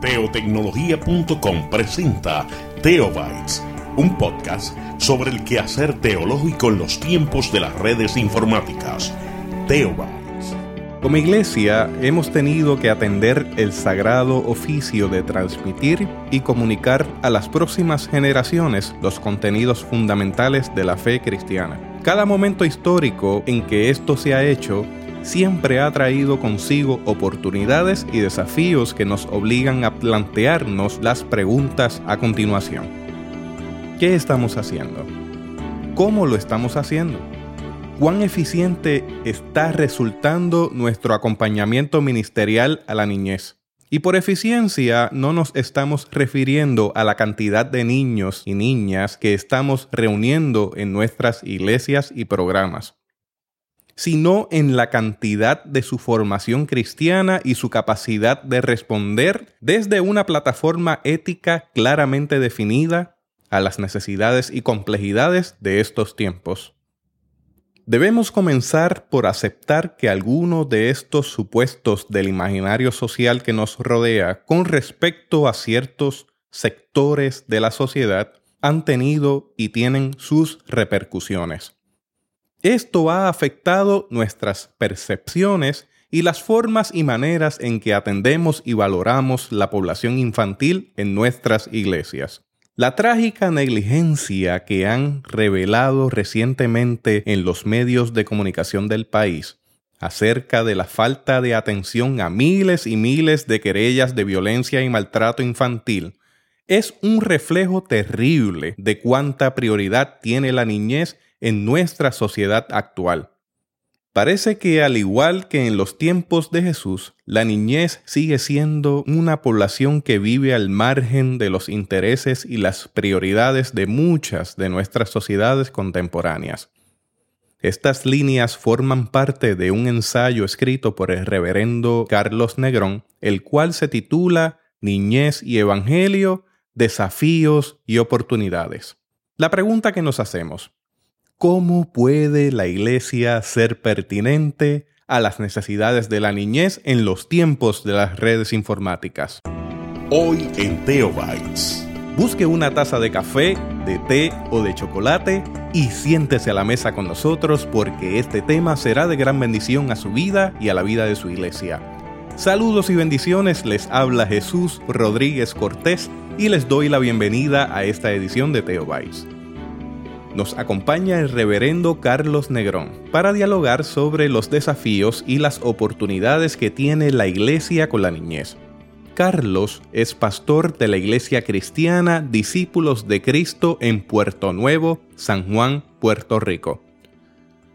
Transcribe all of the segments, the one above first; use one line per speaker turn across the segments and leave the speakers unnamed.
Teotecnología.com presenta Teobytes, un podcast sobre el quehacer teológico en los tiempos de las redes informáticas. Teobytes.
Como iglesia hemos tenido que atender el sagrado oficio de transmitir y comunicar a las próximas generaciones los contenidos fundamentales de la fe cristiana. Cada momento histórico en que esto se ha hecho siempre ha traído consigo oportunidades y desafíos que nos obligan a plantearnos las preguntas a continuación. ¿Qué estamos haciendo? ¿Cómo lo estamos haciendo? ¿Cuán eficiente está resultando nuestro acompañamiento ministerial a la niñez? Y por eficiencia no nos estamos refiriendo a la cantidad de niños y niñas que estamos reuniendo en nuestras iglesias y programas sino en la cantidad de su formación cristiana y su capacidad de responder desde una plataforma ética claramente definida a las necesidades y complejidades de estos tiempos. Debemos comenzar por aceptar que algunos de estos supuestos del imaginario social que nos rodea con respecto a ciertos sectores de la sociedad han tenido y tienen sus repercusiones. Esto ha afectado nuestras percepciones y las formas y maneras en que atendemos y valoramos la población infantil en nuestras iglesias. La trágica negligencia que han revelado recientemente en los medios de comunicación del país acerca de la falta de atención a miles y miles de querellas de violencia y maltrato infantil es un reflejo terrible de cuánta prioridad tiene la niñez en nuestra sociedad actual. Parece que al igual que en los tiempos de Jesús, la niñez sigue siendo una población que vive al margen de los intereses y las prioridades de muchas de nuestras sociedades contemporáneas. Estas líneas forman parte de un ensayo escrito por el reverendo Carlos Negrón, el cual se titula Niñez y Evangelio, Desafíos y Oportunidades. La pregunta que nos hacemos, ¿Cómo puede la iglesia ser pertinente a las necesidades de la niñez en los tiempos de las redes informáticas?
Hoy en Teobytes.
Busque una taza de café, de té o de chocolate y siéntese a la mesa con nosotros porque este tema será de gran bendición a su vida y a la vida de su iglesia. Saludos y bendiciones, les habla Jesús Rodríguez Cortés y les doy la bienvenida a esta edición de Teobytes nos acompaña el reverendo Carlos Negrón para dialogar sobre los desafíos y las oportunidades que tiene la iglesia con la niñez. Carlos es pastor de la Iglesia Cristiana Discípulos de Cristo en Puerto Nuevo, San Juan, Puerto Rico.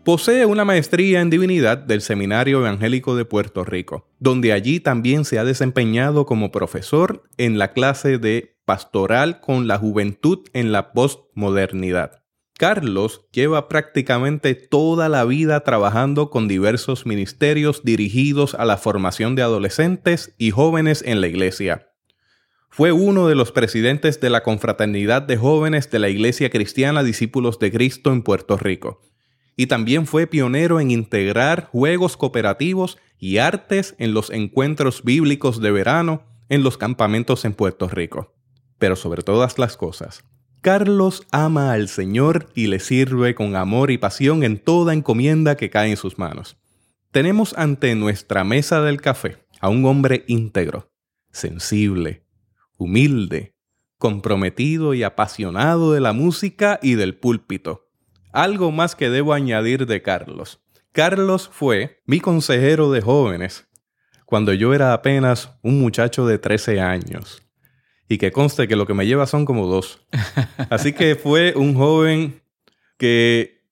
Posee una maestría en divinidad del Seminario Evangélico de Puerto Rico, donde allí también se ha desempeñado como profesor en la clase de Pastoral con la Juventud en la Postmodernidad. Carlos lleva prácticamente toda la vida trabajando con diversos ministerios dirigidos a la formación de adolescentes y jóvenes en la iglesia. Fue uno de los presidentes de la Confraternidad de Jóvenes de la Iglesia Cristiana Discípulos de Cristo en Puerto Rico. Y también fue pionero en integrar juegos cooperativos y artes en los encuentros bíblicos de verano en los campamentos en Puerto Rico. Pero sobre todas las cosas, Carlos ama al Señor y le sirve con amor y pasión en toda encomienda que cae en sus manos. Tenemos ante nuestra mesa del café a un hombre íntegro, sensible, humilde, comprometido y apasionado de la música y del púlpito. Algo más que debo añadir de Carlos. Carlos fue mi consejero de jóvenes cuando yo era apenas un muchacho de 13 años y que conste que lo que me lleva son como dos. Así que fue un joven que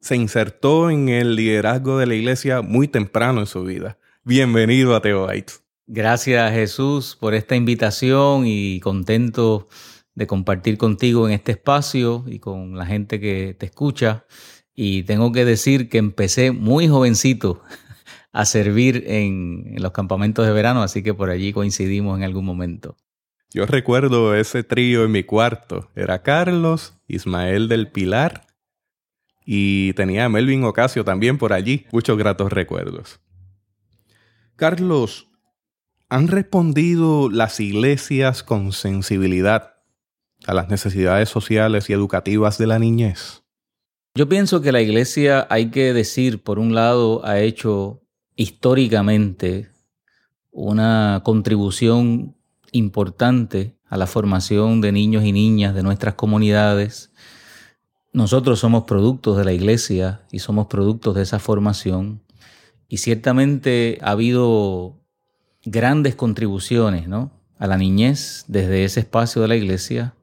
se insertó en el liderazgo de la iglesia muy temprano en su vida. Bienvenido a Teobites.
Gracias Jesús por esta invitación y contento de compartir contigo en este espacio y con la gente que te escucha. Y tengo que decir que empecé muy jovencito a servir en, en los campamentos de verano, así que por allí coincidimos en algún momento.
Yo recuerdo ese trío en mi cuarto. Era Carlos, Ismael del Pilar y tenía a Melvin Ocasio también por allí. Muchos gratos recuerdos. Carlos, ¿Han respondido las iglesias con sensibilidad a las necesidades sociales y educativas de la niñez?
Yo pienso que la iglesia, hay que decir, por un lado, ha hecho históricamente una contribución importante a la formación de niños y niñas de nuestras comunidades. Nosotros somos productos de la iglesia y somos productos de esa formación. Y ciertamente ha habido grandes contribuciones ¿no? a la niñez desde ese espacio de la iglesia.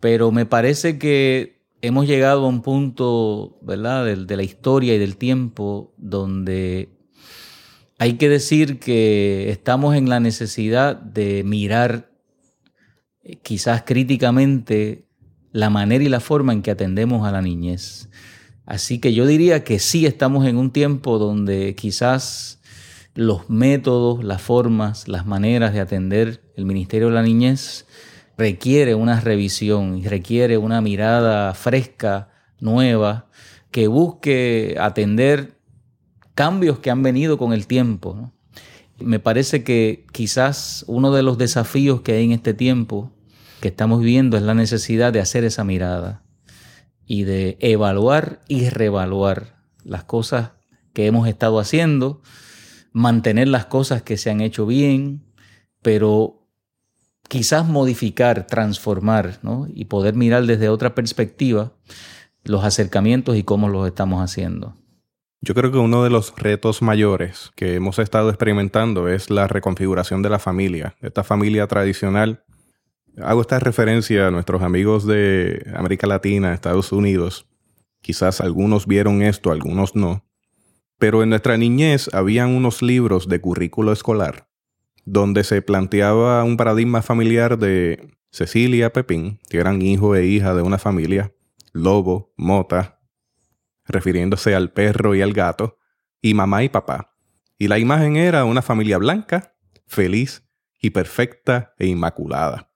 Pero me parece que hemos llegado a un punto ¿verdad? De, de la historia y del tiempo donde hay que decir que estamos en la necesidad de mirar eh, quizás críticamente la manera y la forma en que atendemos a la niñez. Así que yo diría que sí estamos en un tiempo donde quizás los métodos, las formas, las maneras de atender el Ministerio de la Niñez requiere una revisión y requiere una mirada fresca, nueva, que busque atender cambios que han venido con el tiempo. Me parece que quizás uno de los desafíos que hay en este tiempo que estamos viviendo es la necesidad de hacer esa mirada y de evaluar y reevaluar las cosas que hemos estado haciendo, mantener las cosas que se han hecho bien, pero quizás modificar, transformar y poder mirar desde otra perspectiva los acercamientos y cómo los estamos haciendo.
Yo creo que uno de los retos mayores que hemos estado experimentando es la reconfiguración de la familia, esta familia tradicional. Hago esta referencia a nuestros amigos de América Latina, Estados Unidos. Quizás algunos vieron esto, algunos no. Pero en nuestra niñez habían unos libros de currículo escolar donde se planteaba un paradigma familiar de Cecilia Pepín, que eran hijo e hija de una familia, Lobo, Mota, refiriéndose al perro y al gato, y mamá y papá. Y la imagen era una familia blanca, feliz y perfecta e inmaculada.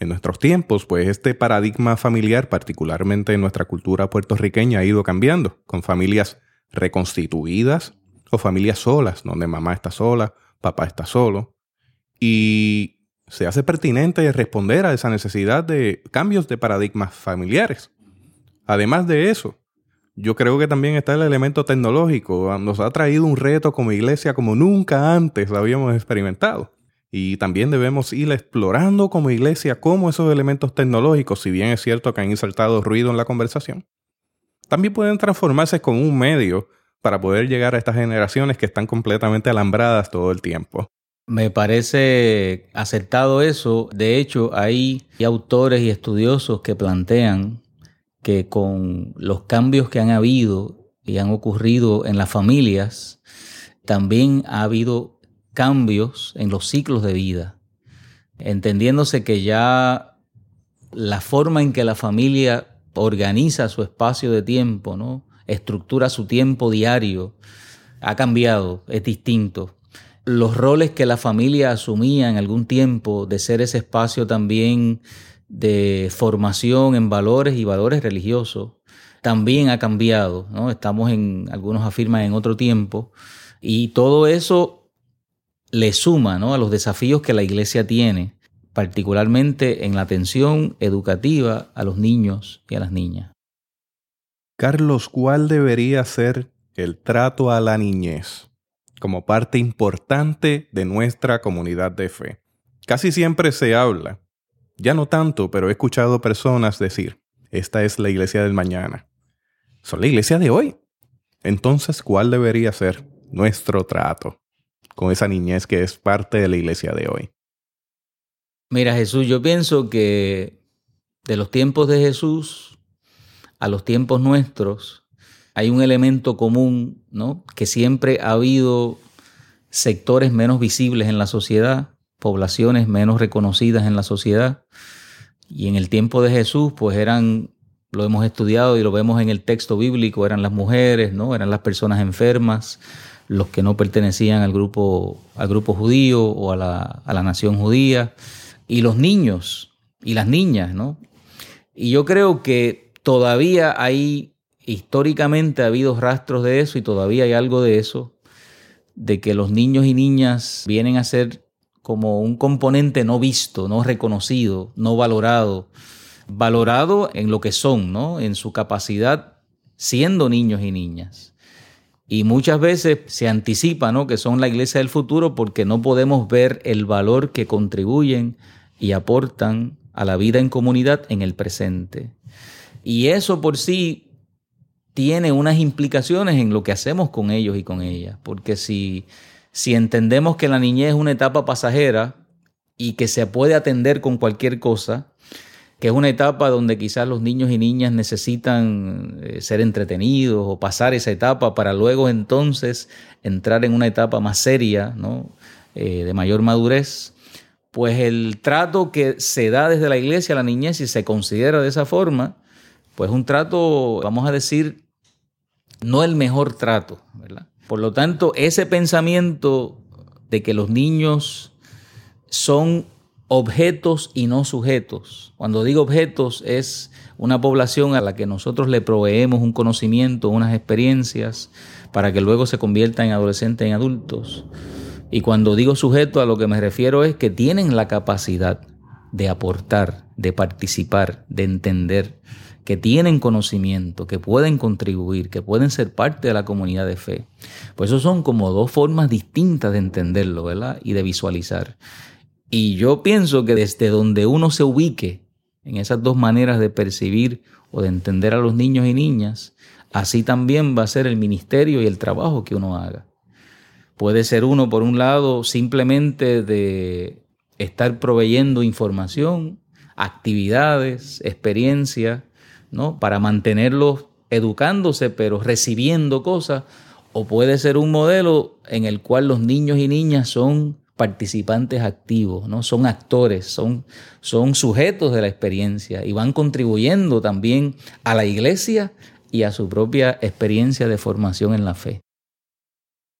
En nuestros tiempos, pues este paradigma familiar, particularmente en nuestra cultura puertorriqueña, ha ido cambiando, con familias reconstituidas o familias solas, donde mamá está sola, papá está solo. Y se hace pertinente responder a esa necesidad de cambios de paradigmas familiares. Además de eso, yo creo que también está el elemento tecnológico. Nos ha traído un reto como iglesia como nunca antes habíamos experimentado. Y también debemos ir explorando como iglesia cómo esos elementos tecnológicos, si bien es cierto que han insertado ruido en la conversación, también pueden transformarse con un medio para poder llegar a estas generaciones que están completamente alambradas todo el tiempo.
Me parece acertado eso. De hecho, hay autores y estudiosos que plantean que con los cambios que han habido y han ocurrido en las familias, también ha habido cambios en los ciclos de vida, entendiéndose que ya la forma en que la familia organiza su espacio de tiempo, ¿no? estructura su tiempo diario, ha cambiado, es distinto. Los roles que la familia asumía en algún tiempo de ser ese espacio también de formación en valores y valores religiosos también ha cambiado, ¿no? Estamos en, algunos afirman en otro tiempo, y todo eso le suma, ¿no? A los desafíos que la iglesia tiene, particularmente en la atención educativa a los niños y a las niñas.
Carlos, ¿cuál debería ser el trato a la niñez como parte importante de nuestra comunidad de fe? Casi siempre se habla ya no tanto, pero he escuchado personas decir, esta es la iglesia del mañana. Son la iglesia de hoy. Entonces, ¿cuál debería ser nuestro trato con esa niñez que es parte de la iglesia de hoy?
Mira, Jesús, yo pienso que de los tiempos de Jesús a los tiempos nuestros hay un elemento común, ¿no? Que siempre ha habido sectores menos visibles en la sociedad poblaciones menos reconocidas en la sociedad. Y en el tiempo de Jesús, pues eran, lo hemos estudiado y lo vemos en el texto bíblico, eran las mujeres, ¿no? Eran las personas enfermas, los que no pertenecían al grupo, al grupo judío o a la, a la nación judía, y los niños y las niñas, ¿no? Y yo creo que todavía hay, históricamente ha habido rastros de eso y todavía hay algo de eso de que los niños y niñas vienen a ser como un componente no visto, no reconocido, no valorado, valorado en lo que son, ¿no? En su capacidad siendo niños y niñas. Y muchas veces se anticipa, ¿no? Que son la iglesia del futuro porque no podemos ver el valor que contribuyen y aportan a la vida en comunidad en el presente. Y eso por sí tiene unas implicaciones en lo que hacemos con ellos y con ellas. Porque si, si entendemos que la niñez es una etapa pasajera y que se puede atender con cualquier cosa, que es una etapa donde quizás los niños y niñas necesitan eh, ser entretenidos o pasar esa etapa para luego entonces entrar en una etapa más seria. Eh, de mayor madurez, pues el trato que se da desde la iglesia a la niñez y se considera de esa forma, pues un trato, vamos a decir, no el mejor trato, ¿verdad? Por lo tanto, ese pensamiento de que los niños son objetos y no sujetos. Cuando digo objetos es una población a la que nosotros le proveemos un conocimiento, unas experiencias, para que luego se convierta en adolescentes, en adultos. Y cuando digo sujeto a lo que me refiero es que tienen la capacidad de aportar, de participar, de entender, que tienen conocimiento, que pueden contribuir, que pueden ser parte de la comunidad de fe. Pues eso son como dos formas distintas de entenderlo, ¿verdad? Y de visualizar. Y yo pienso que desde donde uno se ubique en esas dos maneras de percibir o de entender a los niños y niñas, así también va a ser el ministerio y el trabajo que uno haga. Puede ser uno, por un lado, simplemente de estar proveyendo información, actividades, experiencias, ¿no? Para mantenerlos educándose, pero recibiendo cosas, o puede ser un modelo en el cual los niños y niñas son participantes activos, ¿no? Son actores, son, son sujetos de la experiencia y van contribuyendo también a la iglesia y a su propia experiencia de formación en la fe.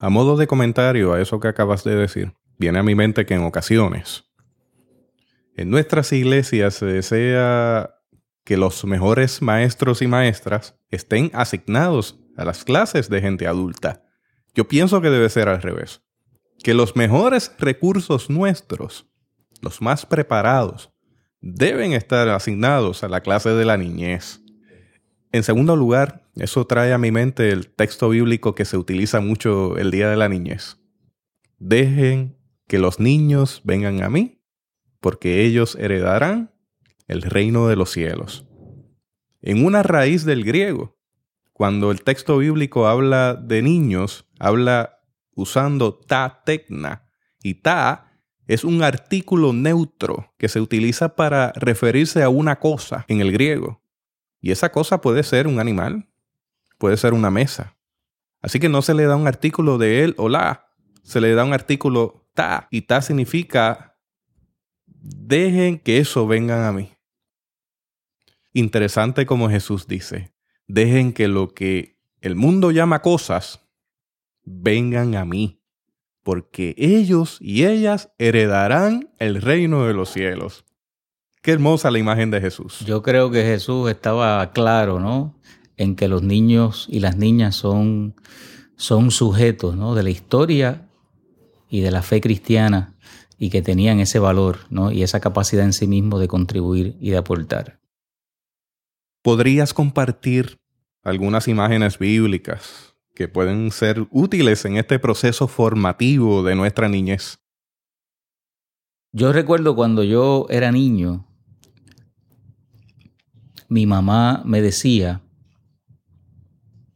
A modo de comentario a eso que acabas de decir, viene a mi mente que en ocasiones en nuestras iglesias se desea que los mejores maestros y maestras estén asignados a las clases de gente adulta. Yo pienso que debe ser al revés. Que los mejores recursos nuestros, los más preparados, deben estar asignados a la clase de la niñez. En segundo lugar, eso trae a mi mente el texto bíblico que se utiliza mucho el día de la niñez. Dejen que los niños vengan a mí, porque ellos heredarán el reino de los cielos. En una raíz del griego, cuando el texto bíblico habla de niños, habla usando ta tecna. Y ta es un artículo neutro que se utiliza para referirse a una cosa en el griego. Y esa cosa puede ser un animal, puede ser una mesa. Así que no se le da un artículo de él o la, se le da un artículo ta. Y ta significa, dejen que eso vengan a mí. Interesante como Jesús dice, dejen que lo que el mundo llama cosas vengan a mí, porque ellos y ellas heredarán el reino de los cielos. Qué hermosa la imagen de Jesús.
Yo creo que Jesús estaba claro, ¿no? En que los niños y las niñas son, son sujetos, ¿no? De la historia y de la fe cristiana y que tenían ese valor, ¿no? Y esa capacidad en sí mismo de contribuir y de aportar.
¿Podrías compartir algunas imágenes bíblicas que pueden ser útiles en este proceso formativo de nuestra niñez?
Yo recuerdo cuando yo era niño, mi mamá me decía,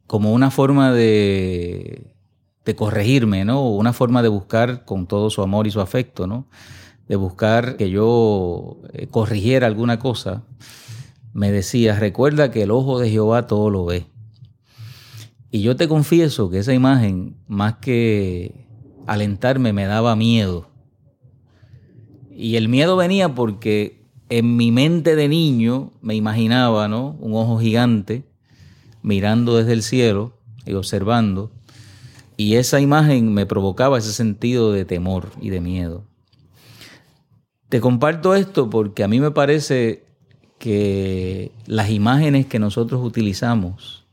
como una forma de, de corregirme, ¿no? Una forma de buscar con todo su amor y su afecto, ¿no? De buscar que yo eh, corrigiera alguna cosa me decía, recuerda que el ojo de Jehová todo lo ve. Y yo te confieso que esa imagen, más que alentarme, me daba miedo. Y el miedo venía porque en mi mente de niño me imaginaba, ¿no? Un ojo gigante mirando desde el cielo y observando. Y esa imagen me provocaba ese sentido de temor y de miedo. Te comparto esto porque a mí me parece que las imágenes que nosotros utilizamos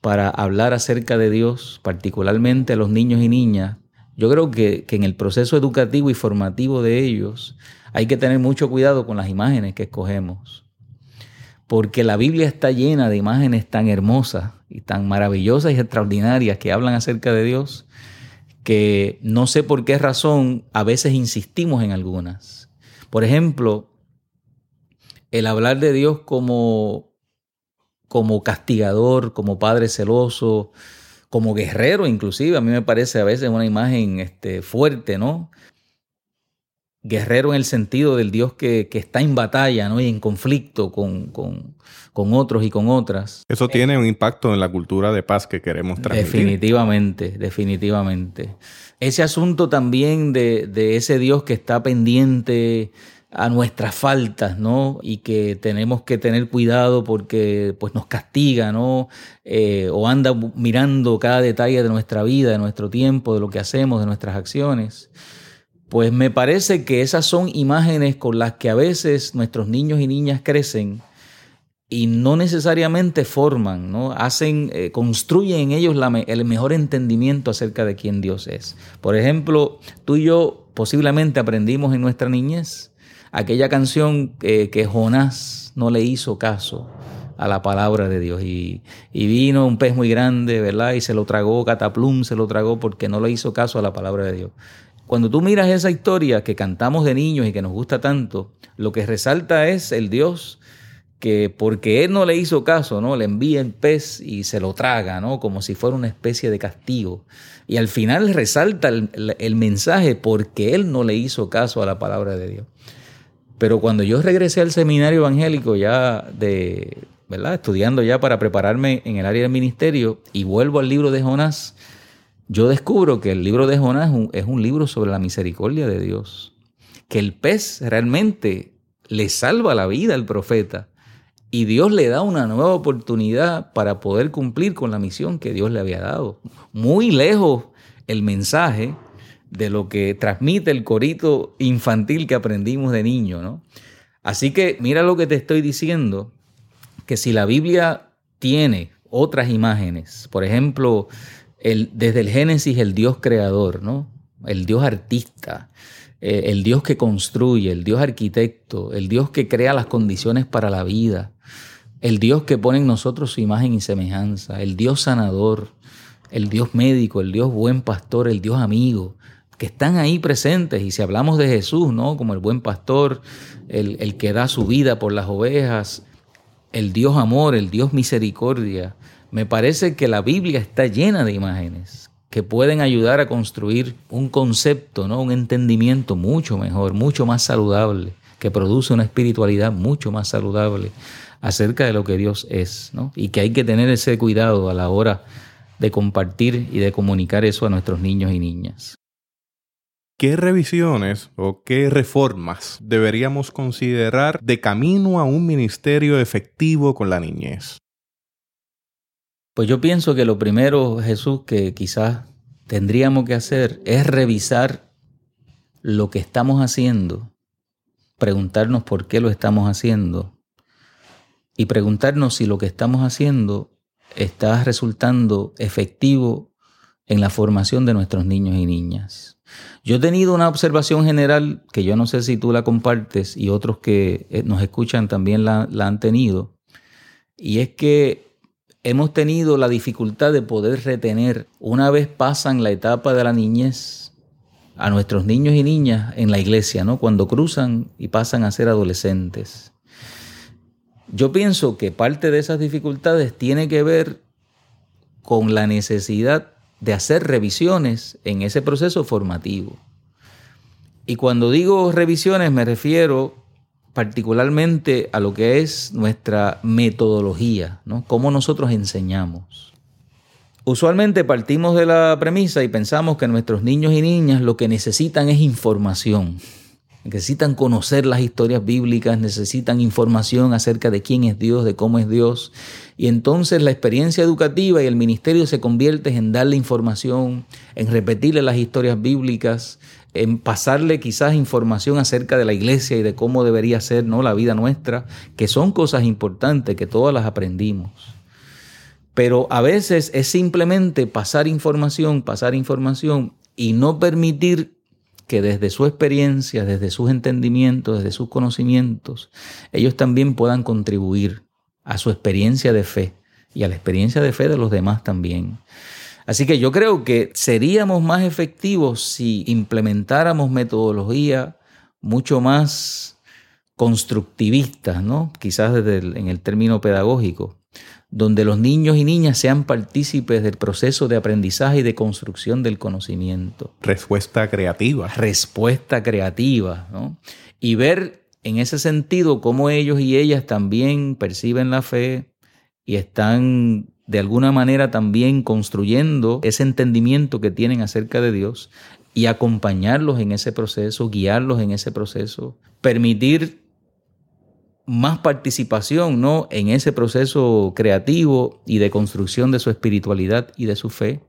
para hablar acerca de Dios, particularmente a los niños y niñas, yo creo que, que, en el proceso educativo y formativo de ellos hay que tener mucho cuidado con las imágenes que escogemos. Porque la Biblia está llena de imágenes tan hermosas y tan maravillosas y extraordinarias que hablan acerca de Dios, que no sé por qué razón a veces insistimos en algunas. Por ejemplo, el hablar de Dios como, como castigador, como padre celoso, como guerrero inclusive, a mí me parece a veces una imagen este, fuerte, ¿no? Guerrero en el sentido del Dios que, que está en batalla, ¿no? Y en conflicto con, con, con otros y con otras.
Eso tiene un impacto en la cultura de paz que queremos transmitir.
Definitivamente, definitivamente. Ese asunto también de, de ese Dios que está pendiente a nuestras faltas, ¿no? Y que tenemos que tener cuidado porque pues nos castiga, ¿no? Eh, o anda mirando cada detalle de nuestra vida, de nuestro tiempo, de lo que hacemos, de nuestras acciones. Pues me parece que esas son imágenes con las que a veces nuestros niños y niñas crecen y no necesariamente forman, ¿no? Hacen, eh, construyen en ellos el mejor entendimiento acerca de quién Dios es. Por ejemplo, tú y yo posiblemente aprendimos en nuestra niñez aquella canción que Jonás no le hizo caso a la palabra de Dios y, y, vino un pez muy grande, ¿verdad? Y se lo tragó, Cataplum se lo tragó porque no le hizo caso a la palabra de Dios. Cuando tú miras esa historia que cantamos de niños y que nos gusta tanto, lo que resalta es el Dios que porque él no le hizo caso, ¿no? Le envía el pez y se lo traga, ¿no? Como si fuera una especie de castigo. Y al final resalta el, el, mensaje porque él no le hizo caso a la palabra de Dios. Pero cuando yo regresé al seminario evangélico ya de, ¿verdad? Estudiando ya para prepararme en el área del ministerio y vuelvo al libro de Jonás, yo descubro que el libro de Jonás es un, es un libro sobre la misericordia de Dios. Que el pez realmente le salva la vida al profeta y Dios le da una nueva oportunidad para poder cumplir con la misión que Dios le había dado. Muy lejos el mensaje de lo que transmite el corito infantil que aprendimos de niño, ¿no? Así que mira lo que te estoy diciendo, que si la Biblia tiene otras imágenes, por ejemplo, el, desde el Génesis el Dios creador, ¿no? El Dios artista, eh, el Dios que construye, el Dios arquitecto, el Dios que crea las condiciones para la vida, el Dios que pone en nosotros su imagen y semejanza, el Dios sanador, el Dios médico, el Dios buen pastor, el Dios amigo, que están ahí presentes. Y si hablamos de Jesús, ¿no? Como el buen pastor, el, el que da su vida por las ovejas, el Dios amor, el Dios misericordia, me parece que la Biblia está llena de imágenes que pueden ayudar a construir un concepto, ¿no? un entendimiento mucho mejor, mucho más saludable, que produce una espiritualidad mucho más saludable acerca de lo que Dios es, ¿no? Y que hay que tener ese cuidado a la hora de compartir y de comunicar eso a nuestros niños y niñas.
¿Qué revisiones o qué reformas deberíamos considerar de camino a un ministerio efectivo con la niñez?
Pues yo pienso que lo primero, Jesús, que quizás tendríamos que hacer es revisar lo que estamos haciendo, preguntarnos por qué lo estamos haciendo y preguntarnos si lo que estamos haciendo está resultando efectivo en la formación de nuestros niños y niñas. Yo he tenido una observación general que yo no sé si tú la compartes y otros que eh, nos escuchan también la, han tenido, y es que hemos tenido la dificultad de poder retener, una vez pasan la etapa de la niñez, a nuestros niños y niñas en la iglesia, ¿no? Cuando cruzan y pasan a ser adolescentes. Yo pienso que parte de esas dificultades tiene que ver con la necesidad de hacer revisiones en ese proceso formativo. Y cuando digo revisiones me refiero particularmente a lo que es nuestra metodología, ¿no? Cómo nosotros enseñamos. Usualmente partimos de la premisa y pensamos que nuestros niños y niñas lo que necesitan es información necesitan conocer las historias bíblicas, necesitan información acerca de quién es Dios, de cómo es Dios. Y entonces la experiencia educativa y el ministerio se convierte en darle información, en repetirle las historias bíblicas, en pasarle quizás información acerca de la iglesia y de cómo debería ser ¿no? la vida nuestra, que son cosas importantes que todas las aprendimos. Pero a veces es simplemente pasar información, pasar información y no permitir que desde su experiencia, desde sus entendimientos, desde sus conocimientos, ellos también puedan contribuir a su experiencia de fe y a la experiencia de fe de los demás también. Así que yo creo que seríamos más efectivos si implementáramos metodología mucho más constructivistas, ¿no? Quizás desde en el término pedagógico, donde los niños y niñas sean partícipes del proceso de aprendizaje y de construcción del conocimiento.
Respuesta creativa.
Respuesta creativa, ¿no? Y ver en ese sentido cómo ellos y ellas también perciben la fe y están de alguna manera también construyendo ese entendimiento que tienen acerca de Dios y acompañarlos en ese proceso, guiarlos en ese proceso, permitir más participación ¿no? en ese proceso creativo y de construcción de su espiritualidad y de su fe.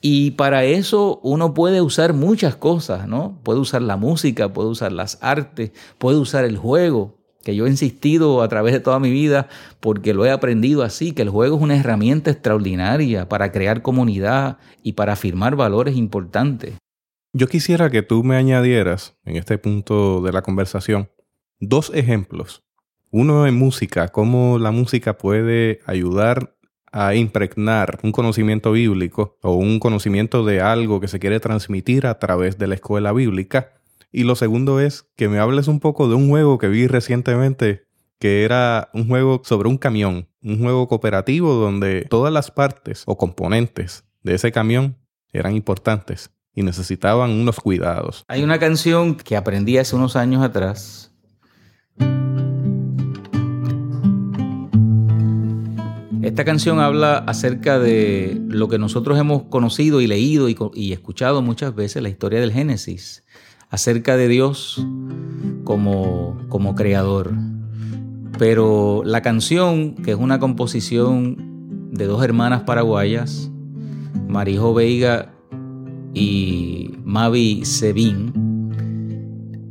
Y para eso uno puede usar muchas cosas, ¿no? Puede usar la música, puede usar las artes, puede usar el juego, que yo he insistido a través de toda mi vida porque lo he aprendido así, que el juego es una herramienta extraordinaria para crear comunidad y para afirmar valores importantes.
Yo quisiera que tú me añadieras en este punto de la conversación dos ejemplos uno en música, cómo la música puede ayudar a impregnar un conocimiento bíblico o un conocimiento de algo que se quiere transmitir a través de la escuela bíblica. Y lo segundo es que me hables un poco de un juego que vi recientemente que era un juego sobre un camión, un juego cooperativo donde todas las partes o componentes de ese camión eran importantes y necesitaban unos cuidados.
Hay una canción que aprendí hace unos años atrás Esta canción habla acerca de lo que nosotros hemos conocido y leído y, escuchado muchas veces, la historia del Génesis, acerca de Dios como, como creador. Pero la canción, que es una composición de dos hermanas paraguayas, Marijo Veiga y Mavi Sebin,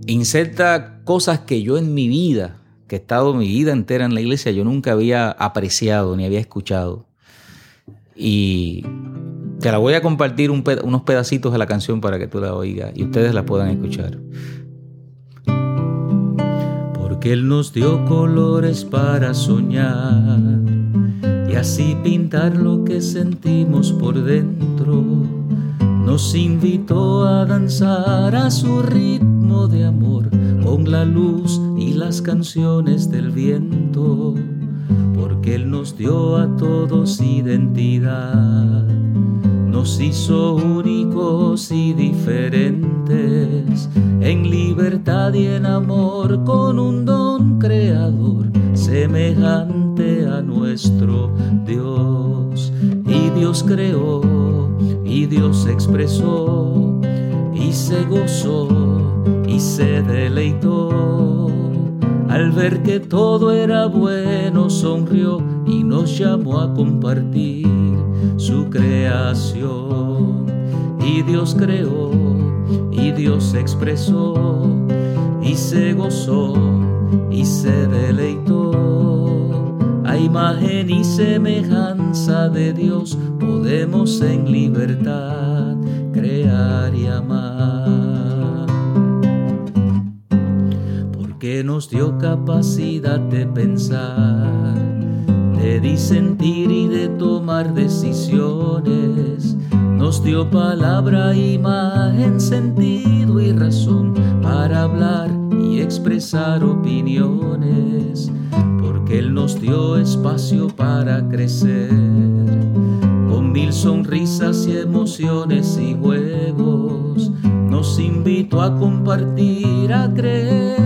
inserta cosas que yo en mi vida que he estado mi vida entera en la iglesia, yo nunca había apreciado ni había escuchado. Y te la voy a compartir unos pedacitos de la canción para que tú la oigas y ustedes la puedan escuchar. Porque Él nos dio colores para soñar y así pintar lo que sentimos por dentro. Nos invitó a danzar a su ritmo de amor con la luz y las canciones del viento, porque Él nos dio a todos identidad, nos hizo únicos y diferentes, en libertad y en amor, con un don creador semejante a nuestro Dios. Y Dios creó, y Dios expresó, y se gozó y se deleitó. Al ver que todo era bueno, sonrió y nos llamó a compartir su creación. Y Dios creó, y Dios expresó, y se gozó, y se deleitó. A imagen y semejanza de Dios podemos en libertad crear y amar. Que nos dio capacidad de pensar, de disentir y de tomar decisiones. Nos dio palabra, imagen, sentido y razón para hablar y expresar opiniones, porque Él nos dio espacio para crecer, con mil sonrisas y emociones y juegos nos invitó a compartir, a creer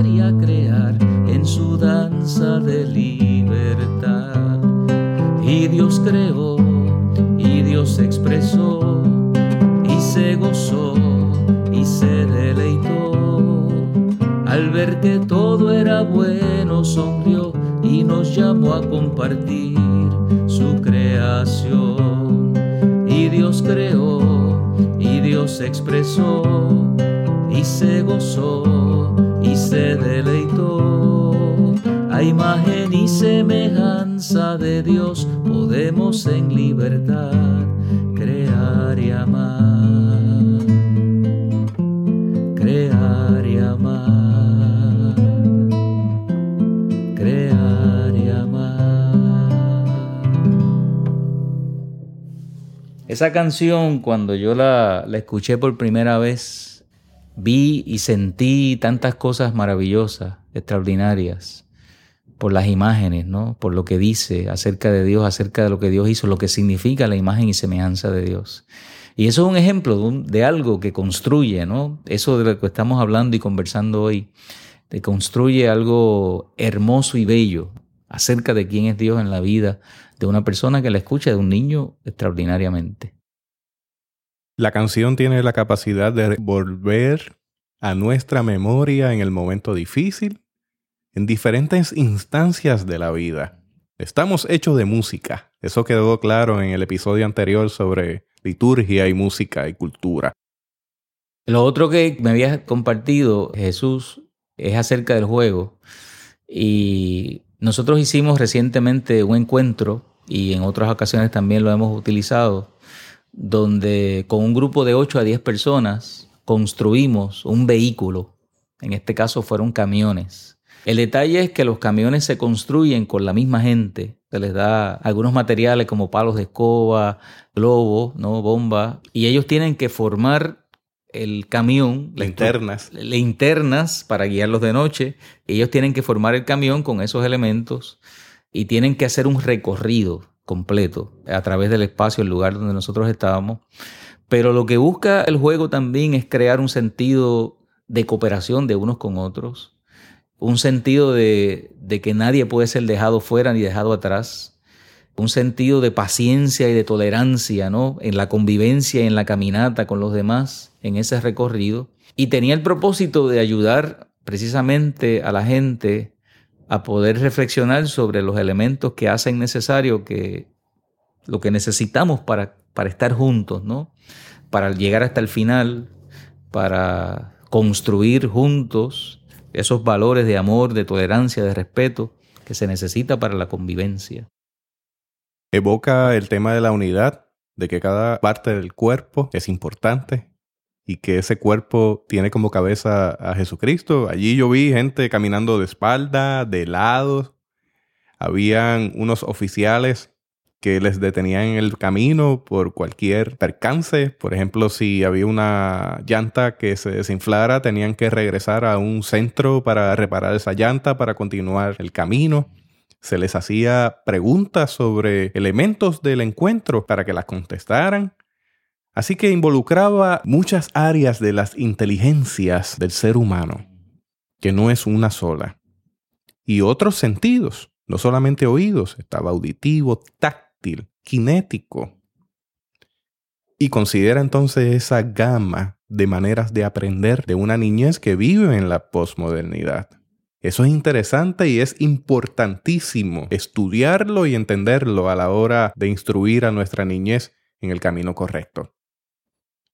de libertad. Y Dios creó, y Dios expresó, y se gozó, y se deleitó. Al ver que todo era bueno, sonrió y nos llamó a compartir su creación. Y Dios creó se expresó y se gozó y se deleitó. A a imagen y semejanza de Dios podemos en libertad crear y amar. Crear y amar. Crear y amar. Esa canción, cuando yo la, la escuché por primera vez, vi y sentí tantas cosas maravillosas, extraordinarias por las imágenes, ¿no? Por lo que dice acerca de Dios, acerca de lo que Dios hizo, lo que significa la imagen y semejanza de Dios. Y eso es un ejemplo de, algo que construye, ¿no? Eso de lo que estamos hablando y conversando hoy, de construye algo hermoso y bello acerca de quién es Dios en la vida de una persona que la escucha, de un niño extraordinariamente.
La canción tiene la capacidad de volver a nuestra memoria en el momento difícil en diferentes instancias de la vida. Estamos hechos de música. Eso quedó claro en el episodio anterior sobre liturgia y música y cultura.
Lo otro que me había compartido Jesús es acerca del juego. Y nosotros hicimos recientemente un encuentro y en otras ocasiones también lo hemos utilizado, donde con un grupo de 8 a 10 personas construimos un vehículo. En este caso fueron camiones el detalle es que los camiones se construyen con la misma gente. Se les da algunos materiales como palos de escoba, globos, ¿no? bombas, y ellos tienen que formar el camión.
Linternas.
Linternas para guiarlos de noche. Ellos tienen que formar el camión con esos elementos y tienen que hacer un recorrido completo a través del espacio, el lugar donde nosotros estábamos. Pero lo que busca el juego también es crear un sentido de cooperación de unos con otros, un sentido de, que nadie puede ser dejado fuera ni dejado atrás, un sentido de paciencia y de tolerancia, ¿no? En la convivencia en la caminata con los demás, en ese recorrido. Y tenía el propósito de ayudar precisamente a la gente a poder reflexionar sobre los elementos que hacen necesario que lo que necesitamos para, para estar juntos, ¿no? Para llegar hasta el final, para construir juntos esos valores de amor, de tolerancia, de respeto que se necesita para la convivencia.
Evoca el tema de la unidad, de que cada parte del cuerpo es importante y que ese cuerpo tiene como cabeza a Jesucristo. Allí yo vi gente caminando de espalda, de lados. Habían unos oficiales que les detenían en el camino por cualquier percance. Por ejemplo, si había una llanta que se desinflara, tenían que regresar a un centro para reparar esa llanta, para continuar el camino. Se les hacía preguntas sobre elementos del encuentro para que las contestaran. Así que involucraba muchas áreas de las inteligencias del ser humano, que no es una sola. Y otros sentidos, no solamente oídos, estaba auditivo, táctil kinético. Y considera entonces esa gama de maneras de aprender de una niñez que vive en la posmodernidad. Eso es interesante y es importantísimo estudiarlo y entenderlo a la hora de instruir a nuestra niñez en el camino correcto.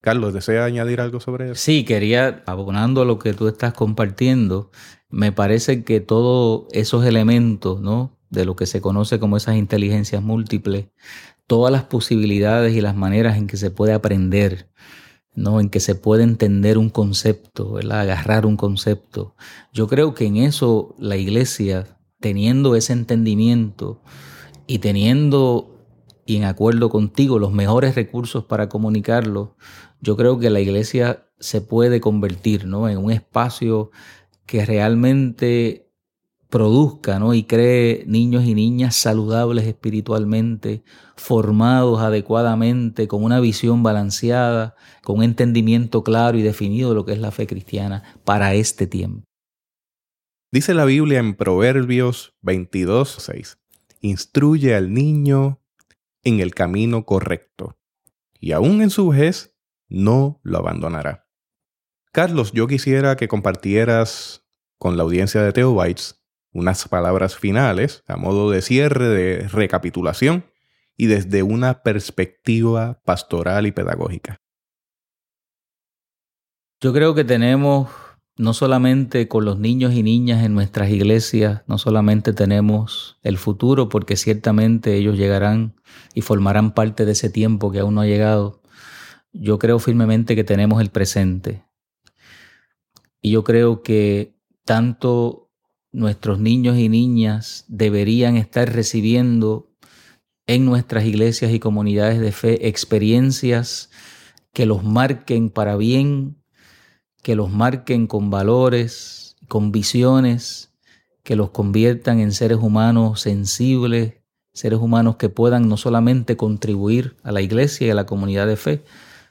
Carlos, ¿desea añadir algo sobre eso?
Sí, quería, abonando a lo que tú estás compartiendo, me parece que todos esos elementos, ¿no? De lo que se conoce como esas inteligencias múltiples, todas las posibilidades y las maneras en que se puede aprender, ¿no? en que se puede entender un concepto, ¿verdad? agarrar un concepto. Yo creo que en eso la iglesia, teniendo ese entendimiento y teniendo, y en acuerdo contigo, los mejores recursos para comunicarlo, yo creo que la iglesia se puede convertir ¿no? en un espacio que realmente produzca ¿no? y cree niños y niñas saludables espiritualmente, formados adecuadamente, con una visión balanceada, con un entendimiento claro y definido de lo que es la fe cristiana para este tiempo.
Dice la Biblia en Proverbios 22, 6, instruye al niño en el camino correcto, y aún en su vejez no lo abandonará. Carlos, yo quisiera que compartieras con la audiencia de Theo unas palabras finales a modo de cierre, de recapitulación y desde una perspectiva pastoral y pedagógica.
Yo creo que tenemos no solamente con los niños y niñas en nuestras iglesias, no solamente tenemos el futuro, porque ciertamente ellos llegarán y formarán parte de ese tiempo que aún no ha llegado. Yo creo firmemente que tenemos el presente. Y yo creo que tanto nuestros niños y niñas deberían estar recibiendo en nuestras iglesias y comunidades de fe experiencias que los marquen para bien que los marquen con valores, con visiones, que los conviertan en seres humanos sensibles, seres humanos que puedan no solamente contribuir a la iglesia y a la comunidad de fe,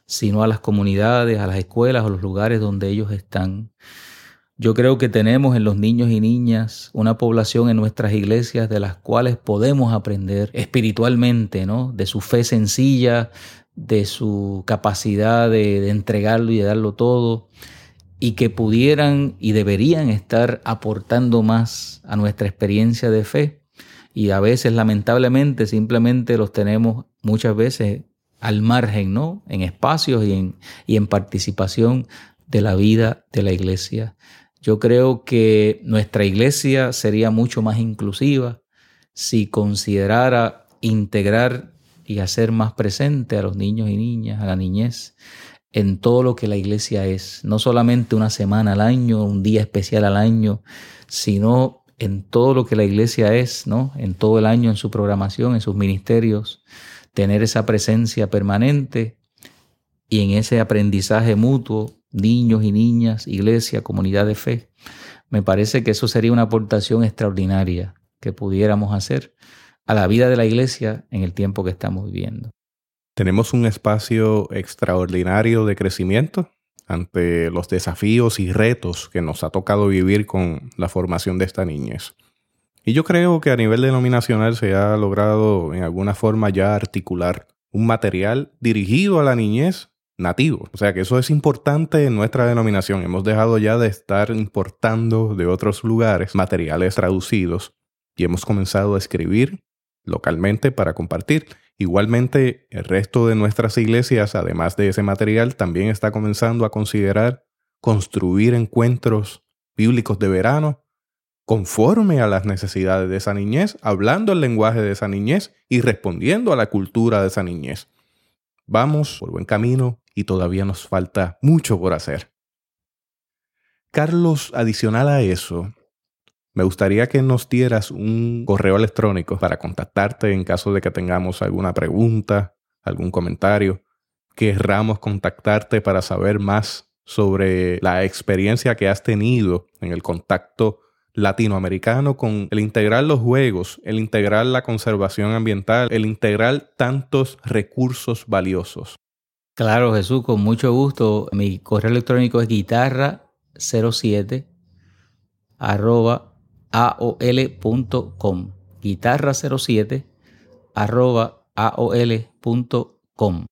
sino a las comunidades, a las escuelas, a los lugares donde ellos están. Yo creo que tenemos en los niños y niñas una población en nuestras iglesias de las cuales podemos aprender espiritualmente, ¿no? De su fe sencilla, de su capacidad de, entregarlo y de darlo todo, y que pudieran y deberían estar aportando más a nuestra experiencia de fe. Y a veces, lamentablemente, simplemente los tenemos muchas veces al margen, ¿no? En espacios y en, y en participación de la vida de la iglesia. Yo creo que nuestra iglesia sería mucho más inclusiva si considerara integrar y hacer más presente a los niños y niñas, a la niñez, en todo lo que la iglesia es, no solamente una semana al año, un día especial al año, sino en todo lo que la iglesia es, ¿no? En todo el año, en su programación, en sus ministerios, tener esa presencia permanente y en ese aprendizaje mutuo, niños y niñas, iglesia, comunidad de fe. Me parece que eso sería una aportación extraordinaria que pudiéramos hacer a la vida de la iglesia en el tiempo que estamos viviendo.
Tenemos un espacio extraordinario de crecimiento ante los desafíos y retos que nos ha tocado vivir con la formación de esta niñez. Y yo creo que a nivel denominacional se ha logrado en alguna forma ya articular un material dirigido a la niñez nativo. O sea que eso es importante en nuestra denominación. Hemos dejado ya de estar importando de otros lugares materiales traducidos y hemos comenzado a escribir localmente para compartir. Igualmente, el resto de nuestras iglesias, además de ese material, también está comenzando a considerar construir encuentros bíblicos de verano conforme a las necesidades de esa niñez, hablando el lenguaje de esa niñez y respondiendo a la cultura de esa niñez. Vamos por buen camino y todavía nos falta mucho por hacer. Carlos, adicional a eso, me gustaría que nos dieras un correo electrónico para contactarte en caso de que tengamos alguna pregunta, algún comentario. Querramos contactarte para saber más sobre la experiencia que has tenido en el contacto latinoamericano con el integrar los juegos, el integrar la conservación ambiental, el integrar tantos recursos valiosos.
Claro, Jesús, con mucho gusto. Mi correo electrónico es guitarra07 arroba aol.com. Guitarra07 arroba aol.com.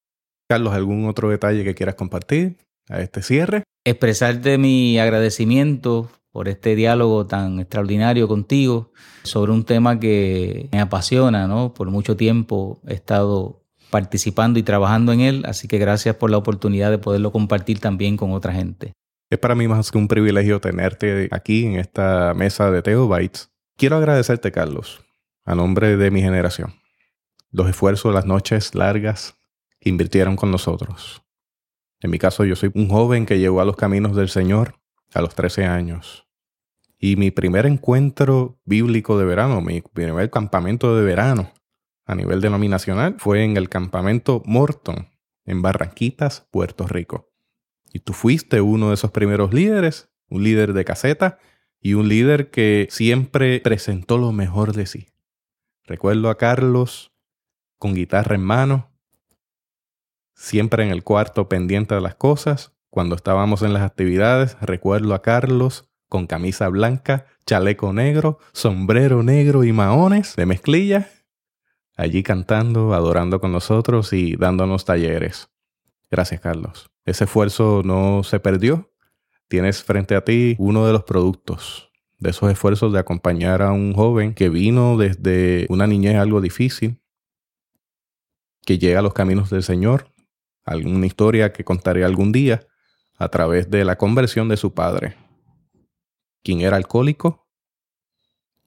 Carlos, ¿algún otro detalle que quieras compartir a este cierre?
Expresarte mi agradecimiento por este diálogo tan extraordinario contigo sobre un tema que me apasiona, ¿no? Por mucho tiempo he estado participando y trabajando en él, así que gracias por la oportunidad de poderlo compartir también con otra gente.
Es para mí más que un privilegio tenerte aquí en esta mesa de Teobytes. Quiero agradecerte, Carlos, a nombre de mi generación, los esfuerzos, las noches largas que invirtieron con nosotros. En mi caso, yo soy un joven que llegó a los caminos del Señor a los 13 años. Y mi primer encuentro bíblico de verano, mi primer campamento de verano a nivel denominacional, fue en el campamento Morton, en Barranquitas, Puerto Rico. Y tú fuiste uno de esos primeros líderes, un líder de caseta y un líder que siempre presentó lo mejor de sí. Recuerdo a Carlos con guitarra en mano, siempre en el cuarto pendiente de las cosas. Cuando estábamos en las actividades, recuerdo a Carlos con camisa blanca, chaleco negro, sombrero negro y maones de mezclilla, allí cantando, adorando con nosotros y dándonos talleres. Gracias, Carlos. Ese esfuerzo no se perdió. Tienes frente a ti uno de los productos de esos esfuerzos de acompañar a un joven que vino desde una niñez algo difícil, que llega a los caminos del Señor, alguna historia que contaré algún día, a través de la conversión de su padre. quien era alcohólico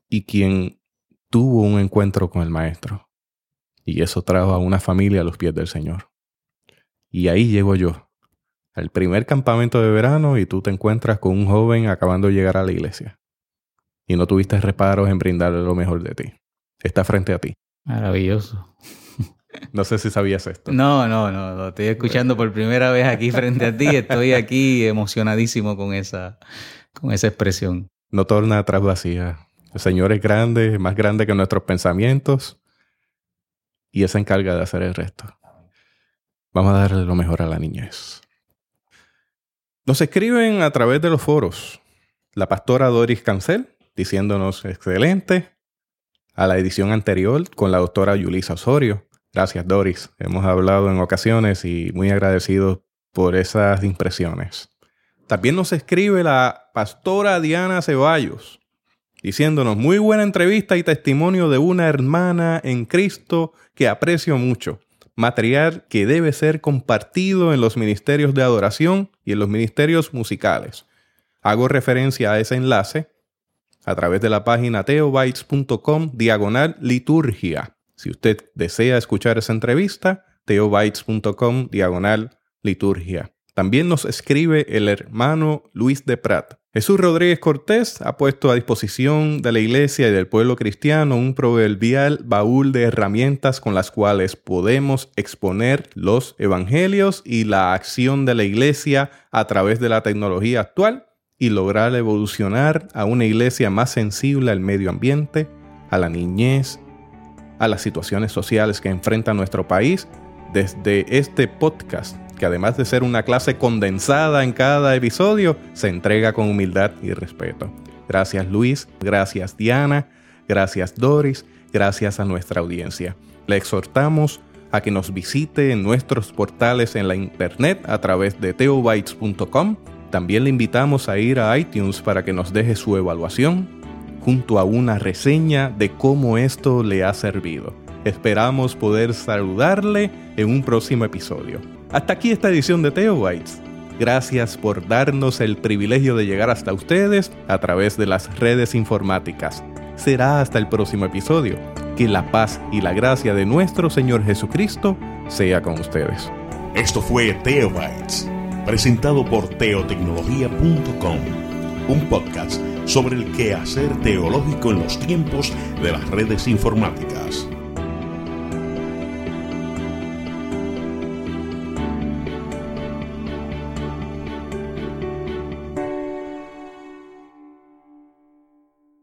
y quien tuvo un encuentro con el maestro. Y eso trajo a una familia a los pies del Señor. Y ahí llego yo, al primer campamento de verano y tú te encuentras con un joven acabando de llegar a la iglesia. Y no tuviste reparos en brindarle lo mejor de ti. Está frente a ti.
Maravilloso.
No sé si sabías esto.
No, no, no, lo estoy escuchando por primera vez aquí frente a ti. Estoy aquí emocionadísimo con esa, con esa expresión.
No torna atrás vacía. El Señor es grande, más grande que nuestros pensamientos, y Él se encarga de hacer el resto. Vamos a darle lo mejor a la niñez. Nos escriben a través de los foros la pastora Doris Cancel diciéndonos excelente. A la edición anterior con la doctora Yulisa Osorio. Gracias, Doris. Hemos hablado en ocasiones y muy agradecidos por esas impresiones. También nos escribe la pastora Diana Ceballos, diciéndonos muy buena entrevista y testimonio de una hermana en Cristo que aprecio mucho. Material que debe ser compartido en los ministerios de adoración y en los ministerios musicales. Hago referencia a ese enlace a través de la página teobytes.com diagonal liturgia. Si usted desea escuchar esa entrevista, teobytes.com diagonal liturgia. También nos escribe el hermano Luis de Prat. Jesús Rodríguez Cortés ha puesto a disposición de la iglesia y del pueblo cristiano un proverbial baúl de herramientas con las cuales podemos exponer los evangelios y la acción de la iglesia a través de la tecnología actual y lograr evolucionar a una iglesia más sensible al medio ambiente, a la niñez, a las situaciones sociales que enfrenta nuestro país. Desde este podcast, que además de ser una clase condensada en cada episodio, se entrega con humildad y respeto. Gracias Luis, gracias Diana, gracias Doris, gracias a nuestra audiencia. Le exhortamos a que nos visite en nuestros portales en la internet a través de teobytes.com también le invitamos a ir a iTunes para que nos deje su evaluación junto a una reseña de cómo esto le ha servido. Esperamos poder saludarle en un próximo episodio. Hasta aquí esta edición de Teobytes. Gracias por darnos el privilegio de llegar hasta ustedes a través de las redes informáticas. Será hasta el próximo episodio. Que la paz y la gracia de nuestro Señor Jesucristo sea con ustedes.
Esto fue Teobytes presentado por teotecnología.com, un podcast sobre el quehacer teológico en los tiempos de las redes informáticas.